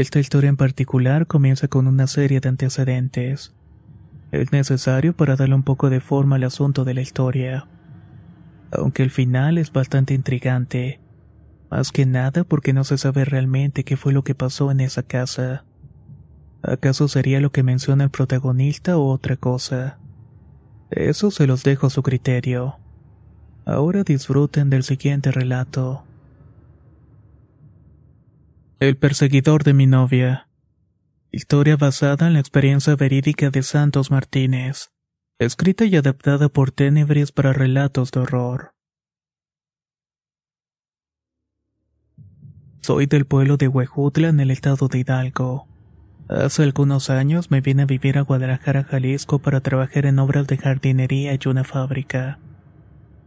Esta historia en particular comienza con una serie de antecedentes. Es necesario para darle un poco de forma al asunto de la historia. Aunque el final es bastante intrigante. Más que nada porque no se sabe realmente qué fue lo que pasó en esa casa. ¿Acaso sería lo que menciona el protagonista o otra cosa? Eso se los dejo a su criterio. Ahora disfruten del siguiente relato. El perseguidor de mi novia. Historia basada en la experiencia verídica de Santos Martínez. Escrita y adaptada por Tenebris para relatos de horror. Soy del pueblo de Huejutla en el estado de Hidalgo. Hace algunos años me vine a vivir a Guadalajara, Jalisco para trabajar en obras de jardinería y una fábrica.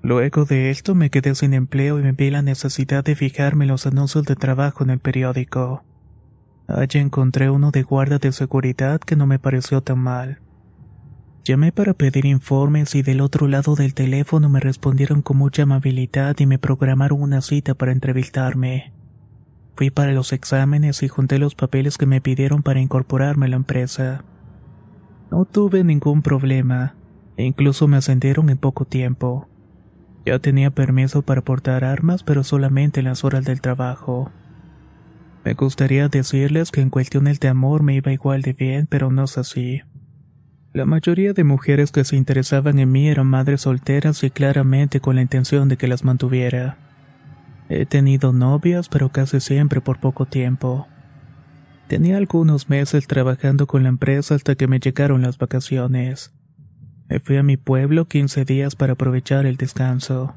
Luego de esto me quedé sin empleo y me vi la necesidad de fijarme los anuncios de trabajo en el periódico. Allí encontré uno de guardia de seguridad que no me pareció tan mal. Llamé para pedir informes y del otro lado del teléfono me respondieron con mucha amabilidad y me programaron una cita para entrevistarme. Fui para los exámenes y junté los papeles que me pidieron para incorporarme a la empresa. No tuve ningún problema, e incluso me ascendieron en poco tiempo. Ya tenía permiso para portar armas, pero solamente en las horas del trabajo. Me gustaría decirles que en cuestiones de amor me iba igual de bien, pero no es así. La mayoría de mujeres que se interesaban en mí eran madres solteras y claramente con la intención de que las mantuviera. He tenido novias, pero casi siempre por poco tiempo. Tenía algunos meses trabajando con la empresa hasta que me llegaron las vacaciones. Fui a mi pueblo 15 días para aprovechar el descanso.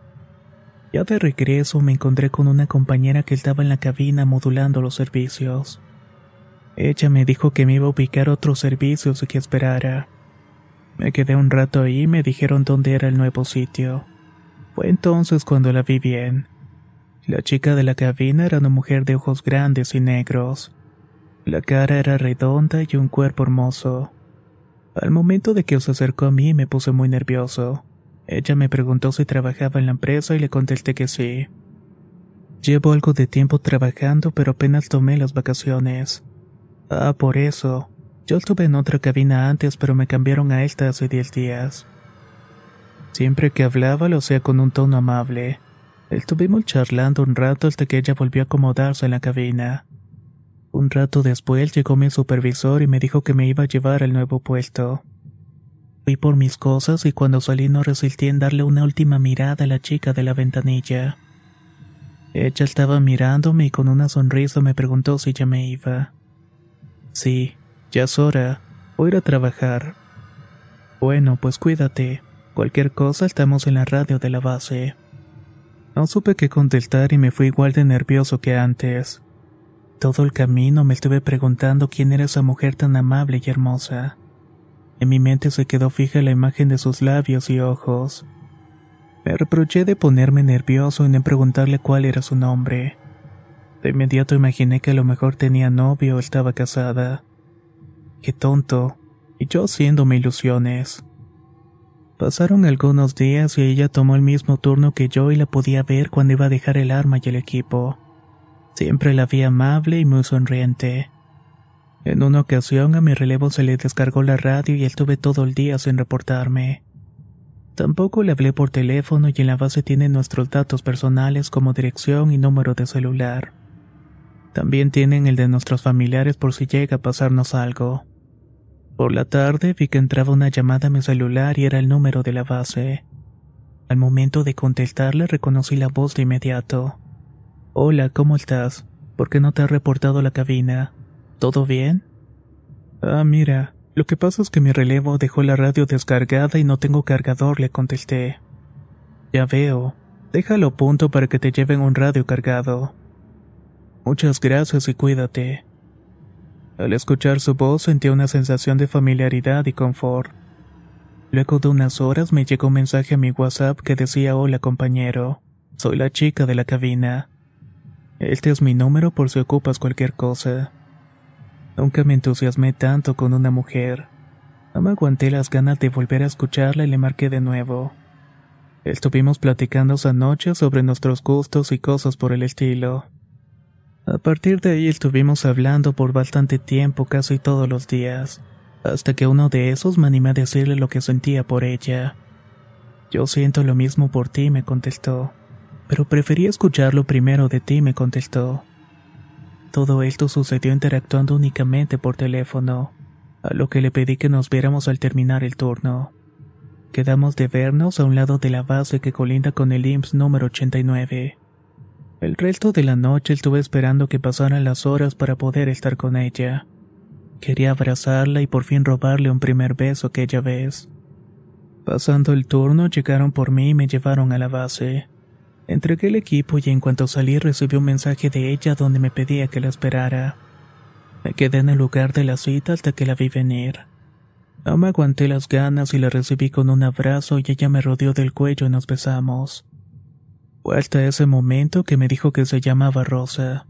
Ya de regreso me encontré con una compañera que estaba en la cabina modulando los servicios. Ella me dijo que me iba a ubicar otros servicios y que esperara. Me quedé un rato ahí y me dijeron dónde era el nuevo sitio. Fue entonces cuando la vi bien. La chica de la cabina era una mujer de ojos grandes y negros. La cara era redonda y un cuerpo hermoso. Al momento de que se acercó a mí me puse muy nervioso. Ella me preguntó si trabajaba en la empresa y le contesté que sí. Llevo algo de tiempo trabajando, pero apenas tomé las vacaciones. Ah, por eso. Yo estuve en otra cabina antes, pero me cambiaron a esta hace diez días. Siempre que hablaba lo hacía con un tono amable. Estuvimos charlando un rato hasta que ella volvió a acomodarse en la cabina. Un rato después llegó mi supervisor y me dijo que me iba a llevar al nuevo puesto. Fui por mis cosas y cuando salí no resistí en darle una última mirada a la chica de la ventanilla. Ella estaba mirándome y con una sonrisa me preguntó si ya me iba. Sí, ya es hora. Voy a ir a trabajar. Bueno, pues cuídate. Cualquier cosa estamos en la radio de la base. No supe qué contestar y me fui igual de nervioso que antes. Todo el camino me estuve preguntando quién era esa mujer tan amable y hermosa. En mi mente se quedó fija la imagen de sus labios y ojos. Me reproché de ponerme nervioso de preguntarle cuál era su nombre. De inmediato imaginé que a lo mejor tenía novio o estaba casada. Qué tonto, y yo haciéndome ilusiones. Pasaron algunos días y ella tomó el mismo turno que yo y la podía ver cuando iba a dejar el arma y el equipo. Siempre la vi amable y muy sonriente. En una ocasión a mi relevo se le descargó la radio y estuve todo el día sin reportarme. Tampoco le hablé por teléfono y en la base tiene nuestros datos personales como dirección y número de celular. También tienen el de nuestros familiares por si llega a pasarnos algo. Por la tarde vi que entraba una llamada a mi celular y era el número de la base. Al momento de contestarle reconocí la voz de inmediato. Hola, ¿cómo estás? ¿Por qué no te has reportado a la cabina? ¿Todo bien? Ah, mira, lo que pasa es que mi relevo dejó la radio descargada y no tengo cargador, le contesté. Ya veo. Déjalo punto para que te lleven un radio cargado. Muchas gracias y cuídate. Al escuchar su voz sentí una sensación de familiaridad y confort. Luego de unas horas me llegó un mensaje a mi WhatsApp que decía Hola compañero, soy la chica de la cabina. Este es mi número por si ocupas cualquier cosa. Nunca me entusiasmé tanto con una mujer. No me aguanté las ganas de volver a escucharla y le marqué de nuevo. Estuvimos platicando esa noche sobre nuestros gustos y cosas por el estilo. A partir de ahí estuvimos hablando por bastante tiempo casi todos los días, hasta que uno de esos me animé a decirle lo que sentía por ella. Yo siento lo mismo por ti, me contestó, pero preferí escucharlo primero de ti, me contestó. Todo esto sucedió interactuando únicamente por teléfono, a lo que le pedí que nos viéramos al terminar el turno. Quedamos de vernos a un lado de la base que colinda con el IMSS número 89. El resto de la noche estuve esperando que pasaran las horas para poder estar con ella. Quería abrazarla y por fin robarle un primer beso aquella vez. Pasando el turno llegaron por mí y me llevaron a la base. Entregué el equipo y en cuanto salí recibí un mensaje de ella donde me pedía que la esperara. Me quedé en el lugar de la cita hasta que la vi venir. No me aguanté las ganas y la recibí con un abrazo y ella me rodeó del cuello y nos besamos. Fue hasta ese momento que me dijo que se llamaba Rosa,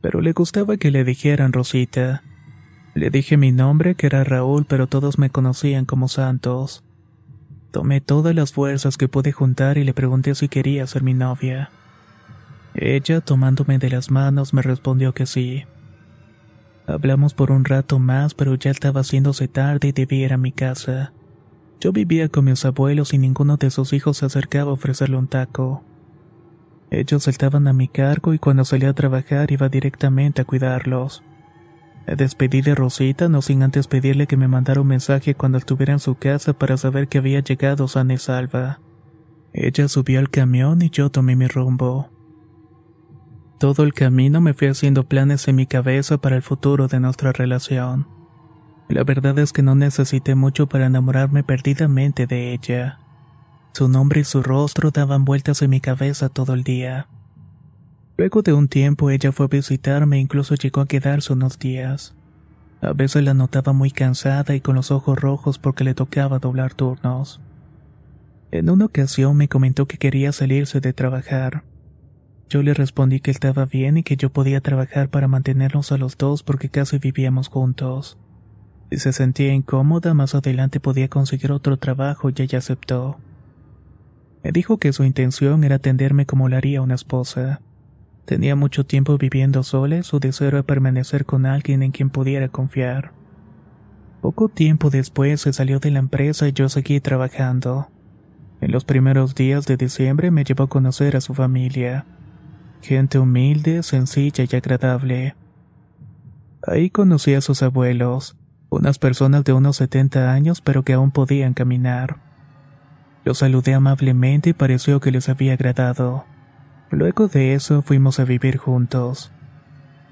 pero le gustaba que le dijeran Rosita. Le dije mi nombre, que era Raúl, pero todos me conocían como Santos. Tomé todas las fuerzas que pude juntar y le pregunté si quería ser mi novia. Ella, tomándome de las manos, me respondió que sí. Hablamos por un rato más, pero ya estaba haciéndose tarde y debía ir a mi casa. Yo vivía con mis abuelos y ninguno de sus hijos se acercaba a ofrecerle un taco. Ellos estaban a mi cargo y cuando salí a trabajar iba directamente a cuidarlos. Despedí de Rosita no sin antes pedirle que me mandara un mensaje cuando estuviera en su casa para saber que había llegado sana y salva. Ella subió al camión y yo tomé mi rumbo. Todo el camino me fui haciendo planes en mi cabeza para el futuro de nuestra relación. La verdad es que no necesité mucho para enamorarme perdidamente de ella. Su nombre y su rostro daban vueltas en mi cabeza todo el día. Luego de un tiempo ella fue a visitarme e incluso llegó a quedarse unos días. A veces la notaba muy cansada y con los ojos rojos porque le tocaba doblar turnos. En una ocasión me comentó que quería salirse de trabajar. Yo le respondí que estaba bien y que yo podía trabajar para mantenernos a los dos porque casi vivíamos juntos. Si se sentía incómoda, más adelante podía conseguir otro trabajo y ella aceptó. Me dijo que su intención era atenderme como lo haría una esposa. Tenía mucho tiempo viviendo sola y su deseo era permanecer con alguien en quien pudiera confiar. Poco tiempo después se salió de la empresa y yo seguí trabajando. En los primeros días de diciembre me llevó a conocer a su familia. Gente humilde, sencilla y agradable. Ahí conocí a sus abuelos, unas personas de unos 70 años pero que aún podían caminar. Los saludé amablemente y pareció que les había agradado. Luego de eso fuimos a vivir juntos.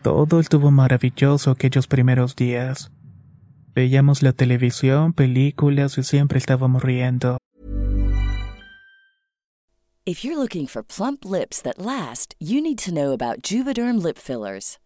Todo estuvo maravilloso aquellos primeros días. Veíamos la televisión, películas y siempre estábamos riendo. If you're looking for plump lips that last, you need to know about Juvederm lip fillers.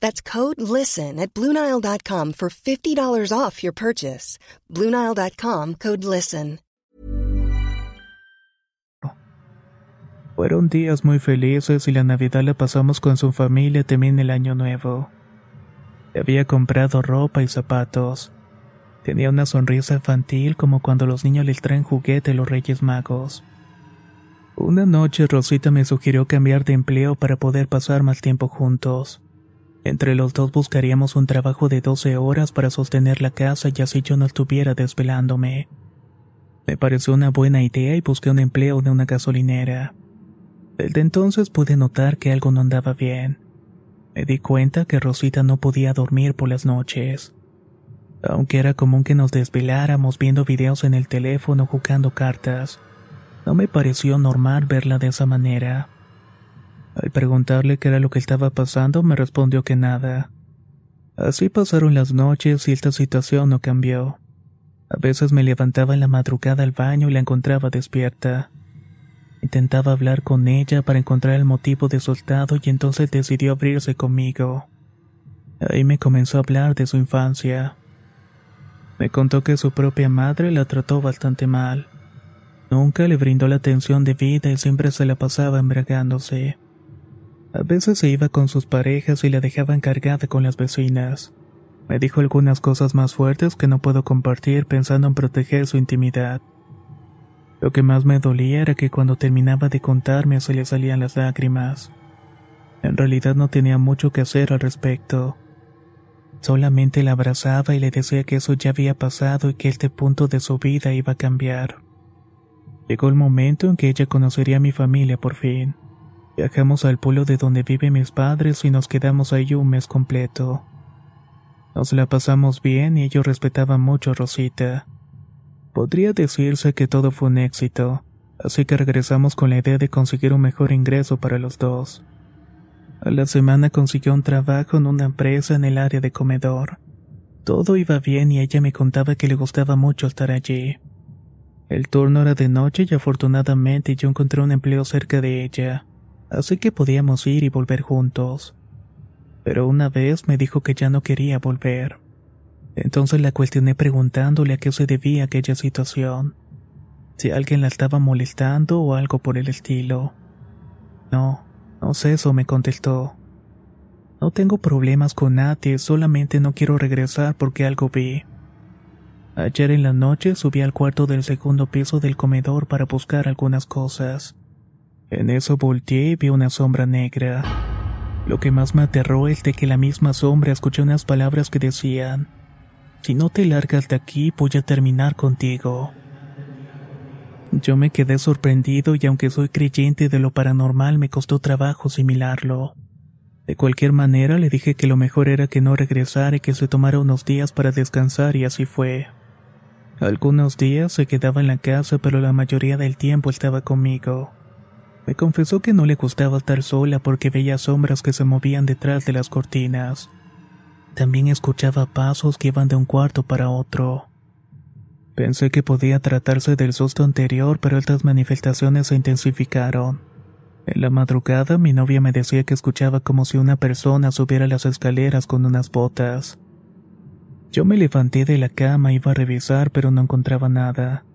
That's code LISTEN at Bluenile.com for $50 off your purchase. Bluenile.com code LISTEN. Fueron días muy felices y la Navidad la pasamos con su familia también el Año Nuevo. Había comprado ropa y zapatos. Tenía una sonrisa infantil como cuando los niños les traen juguete a los Reyes Magos. Una noche Rosita me sugirió cambiar de empleo para poder pasar más tiempo juntos. Entre los dos buscaríamos un trabajo de 12 horas para sostener la casa y así yo no estuviera desvelándome. Me pareció una buena idea y busqué un empleo en una gasolinera. Desde entonces pude notar que algo no andaba bien. Me di cuenta que Rosita no podía dormir por las noches. Aunque era común que nos desveláramos viendo videos en el teléfono jugando cartas, no me pareció normal verla de esa manera. Al preguntarle qué era lo que estaba pasando, me respondió que nada. Así pasaron las noches y esta situación no cambió. A veces me levantaba en la madrugada al baño y la encontraba despierta. Intentaba hablar con ella para encontrar el motivo de su estado y entonces decidió abrirse conmigo. Ahí me comenzó a hablar de su infancia. Me contó que su propia madre la trató bastante mal. Nunca le brindó la atención debida y siempre se la pasaba embriagándose. A veces se iba con sus parejas y la dejaba encargada con las vecinas. Me dijo algunas cosas más fuertes que no puedo compartir pensando en proteger su intimidad. Lo que más me dolía era que cuando terminaba de contarme se le salían las lágrimas. En realidad no tenía mucho que hacer al respecto. Solamente la abrazaba y le decía que eso ya había pasado y que este punto de su vida iba a cambiar. Llegó el momento en que ella conocería a mi familia por fin. Viajamos al pueblo de donde viven mis padres y nos quedamos ahí un mes completo. Nos la pasamos bien y ellos respetaban mucho a Rosita. Podría decirse que todo fue un éxito, así que regresamos con la idea de conseguir un mejor ingreso para los dos. A la semana consiguió un trabajo en una empresa en el área de comedor. Todo iba bien y ella me contaba que le gustaba mucho estar allí. El turno era de noche y afortunadamente yo encontré un empleo cerca de ella, así que podíamos ir y volver juntos. Pero una vez me dijo que ya no quería volver. Entonces la cuestioné preguntándole a qué se debía aquella situación. Si alguien la estaba molestando o algo por el estilo. No, no sé eso, me contestó. No tengo problemas con nadie, solamente no quiero regresar porque algo vi. Ayer en la noche subí al cuarto del segundo piso del comedor para buscar algunas cosas. En eso volteé y vi una sombra negra. Lo que más me aterró es de que la misma sombra escuché unas palabras que decían, si no te largas de aquí, voy a terminar contigo. Yo me quedé sorprendido y aunque soy creyente de lo paranormal, me costó trabajo asimilarlo. De cualquier manera, le dije que lo mejor era que no regresara y que se tomara unos días para descansar y así fue. Algunos días se quedaba en la casa, pero la mayoría del tiempo estaba conmigo. Me confesó que no le gustaba estar sola porque veía sombras que se movían detrás de las cortinas. También escuchaba pasos que iban de un cuarto para otro. Pensé que podía tratarse del susto anterior, pero estas manifestaciones se intensificaron. En la madrugada mi novia me decía que escuchaba como si una persona subiera las escaleras con unas botas. Yo me levanté de la cama, iba a revisar, pero no encontraba nada.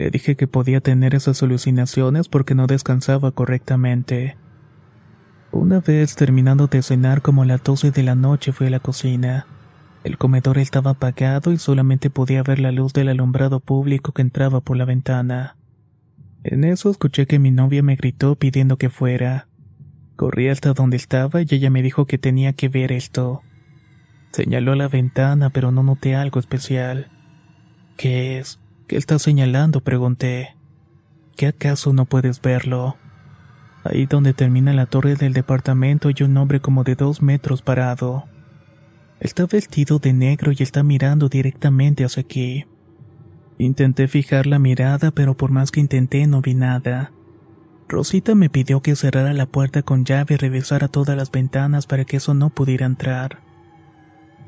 Le dije que podía tener esas alucinaciones porque no descansaba correctamente. Una vez terminando de cenar como a las 12 de la noche fui a la cocina. El comedor estaba apagado y solamente podía ver la luz del alumbrado público que entraba por la ventana. En eso escuché que mi novia me gritó pidiendo que fuera. Corrí hasta donde estaba y ella me dijo que tenía que ver esto. Señaló a la ventana, pero no noté algo especial. ¿Qué es? ¿Qué está señalando? pregunté. ¿Qué acaso no puedes verlo? Ahí donde termina la torre del departamento hay un hombre como de dos metros parado. Está vestido de negro y está mirando directamente hacia aquí. Intenté fijar la mirada, pero por más que intenté no vi nada. Rosita me pidió que cerrara la puerta con llave y revisara todas las ventanas para que eso no pudiera entrar.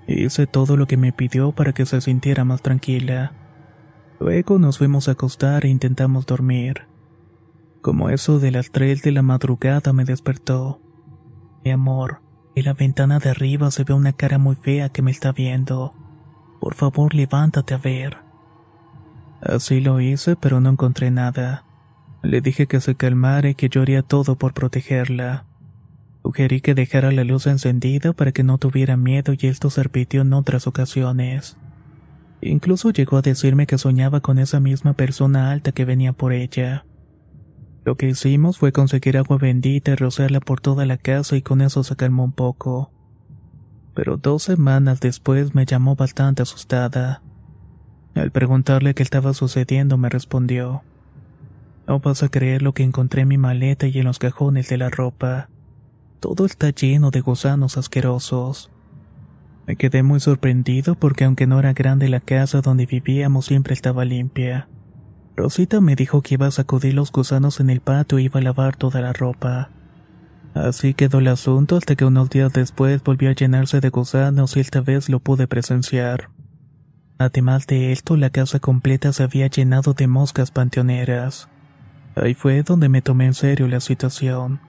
Hice todo lo que me pidió para que se sintiera más tranquila. Luego nos fuimos a acostar e intentamos dormir. Como eso de las tres de la madrugada me despertó. Mi amor, en la ventana de arriba se ve una cara muy fea que me está viendo. Por favor, levántate a ver. Así lo hice, pero no encontré nada. Le dije que se calmara y que yo haría todo por protegerla. Sugerí que dejara la luz encendida para que no tuviera miedo y esto se repitió en otras ocasiones. Incluso llegó a decirme que soñaba con esa misma persona alta que venía por ella. Lo que hicimos fue conseguir agua bendita y rociarla por toda la casa y con eso se calmó un poco. Pero dos semanas después me llamó bastante asustada. Al preguntarle qué estaba sucediendo me respondió, No vas a creer lo que encontré en mi maleta y en los cajones de la ropa. Todo está lleno de gusanos asquerosos. Me quedé muy sorprendido porque aunque no era grande la casa donde vivíamos siempre estaba limpia. Rosita me dijo que iba a sacudir los gusanos en el patio y iba a lavar toda la ropa. Así quedó el asunto hasta que unos días después volvió a llenarse de gusanos y esta vez lo pude presenciar. Además de esto, la casa completa se había llenado de moscas panteoneras. Ahí fue donde me tomé en serio la situación.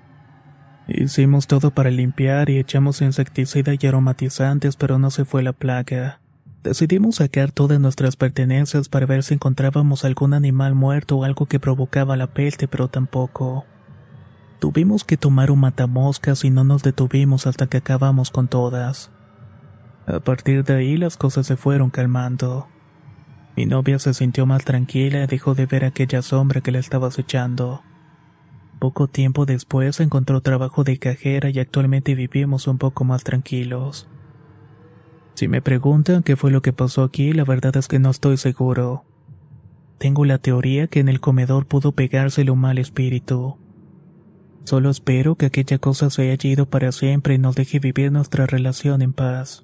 Hicimos todo para limpiar y echamos insecticida y aromatizantes, pero no se fue la plaga. Decidimos sacar todas nuestras pertenencias para ver si encontrábamos algún animal muerto o algo que provocaba la peste, pero tampoco. Tuvimos que tomar un matamoscas y no nos detuvimos hasta que acabamos con todas. A partir de ahí las cosas se fueron calmando. Mi novia se sintió más tranquila y dejó de ver aquella sombra que le estaba acechando. Poco tiempo después encontró trabajo de cajera y actualmente vivimos un poco más tranquilos. Si me preguntan qué fue lo que pasó aquí, la verdad es que no estoy seguro. Tengo la teoría que en el comedor pudo pegársele un mal espíritu. Solo espero que aquella cosa se haya ido para siempre y nos deje vivir nuestra relación en paz.